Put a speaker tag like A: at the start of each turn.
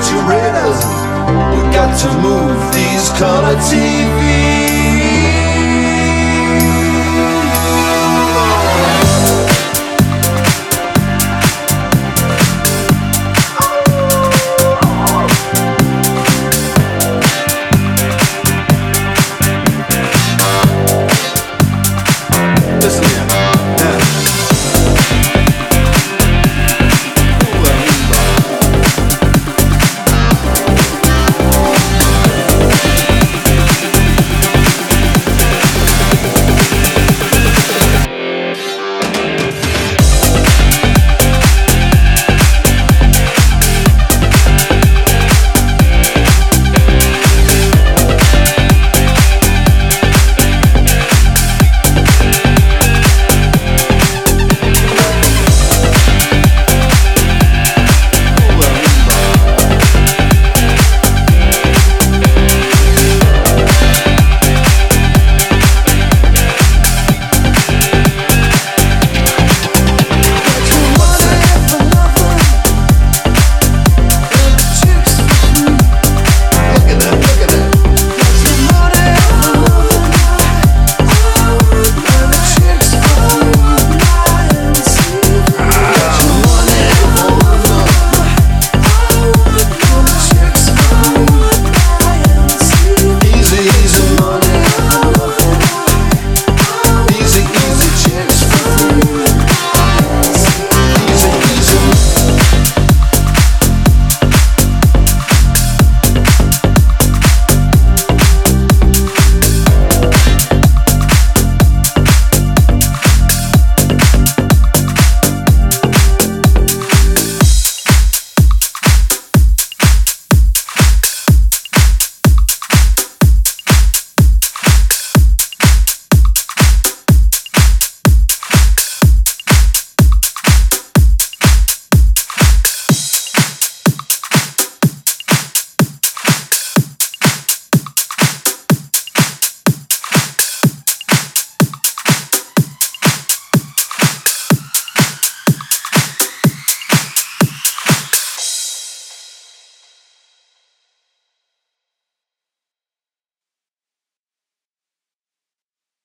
A: saturators. We got to move these color TVs.